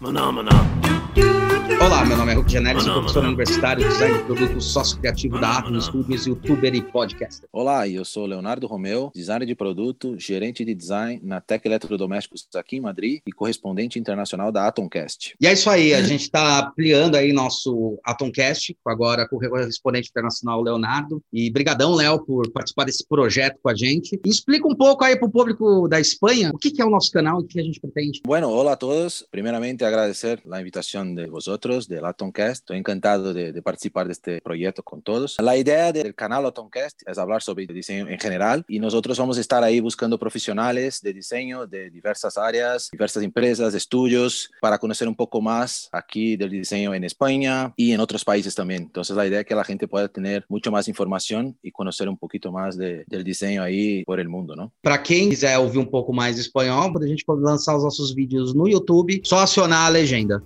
Phenomena. Olá, meu nome é Hulk Janelli, sou professor universitário de design de produto sócio criativo da Atom Studios, youtuber e podcaster. Olá, eu sou Leonardo Romeu, designer de produto, gerente de design na Tec Eletrodomésticos aqui em Madrid e correspondente internacional da Atomcast. E é isso aí, a gente está ampliando aí nosso Atomcast, agora com o correspondente internacional Leonardo. E brigadão, Léo, por participar desse projeto com a gente. E explica um pouco aí para o público da Espanha o que, que é o nosso canal e o que a gente pretende. Bueno, hola a todos. Primeramente agradecer la invitación de vosotros, del Atomcast. Estoy encantado de, de, participar de este proyecto con todos. La idea del canal Atomcast es hablar sobre diseño en general y nosotros vamos a estar ahí buscando profesionales de diseño de diversas áreas, diversas empresas, estudios, para conocer un poco más aquí del diseño en España y en otros países también. Entonces la idea es que la gente pueda tener mucho más información y conocer un poquito más de, del diseño aí por el mundo, não? Para quem quiser ouvir um pouco mais espanhol, a gente pode lançar os nossos vídeos no YouTube, só acionar a legenda.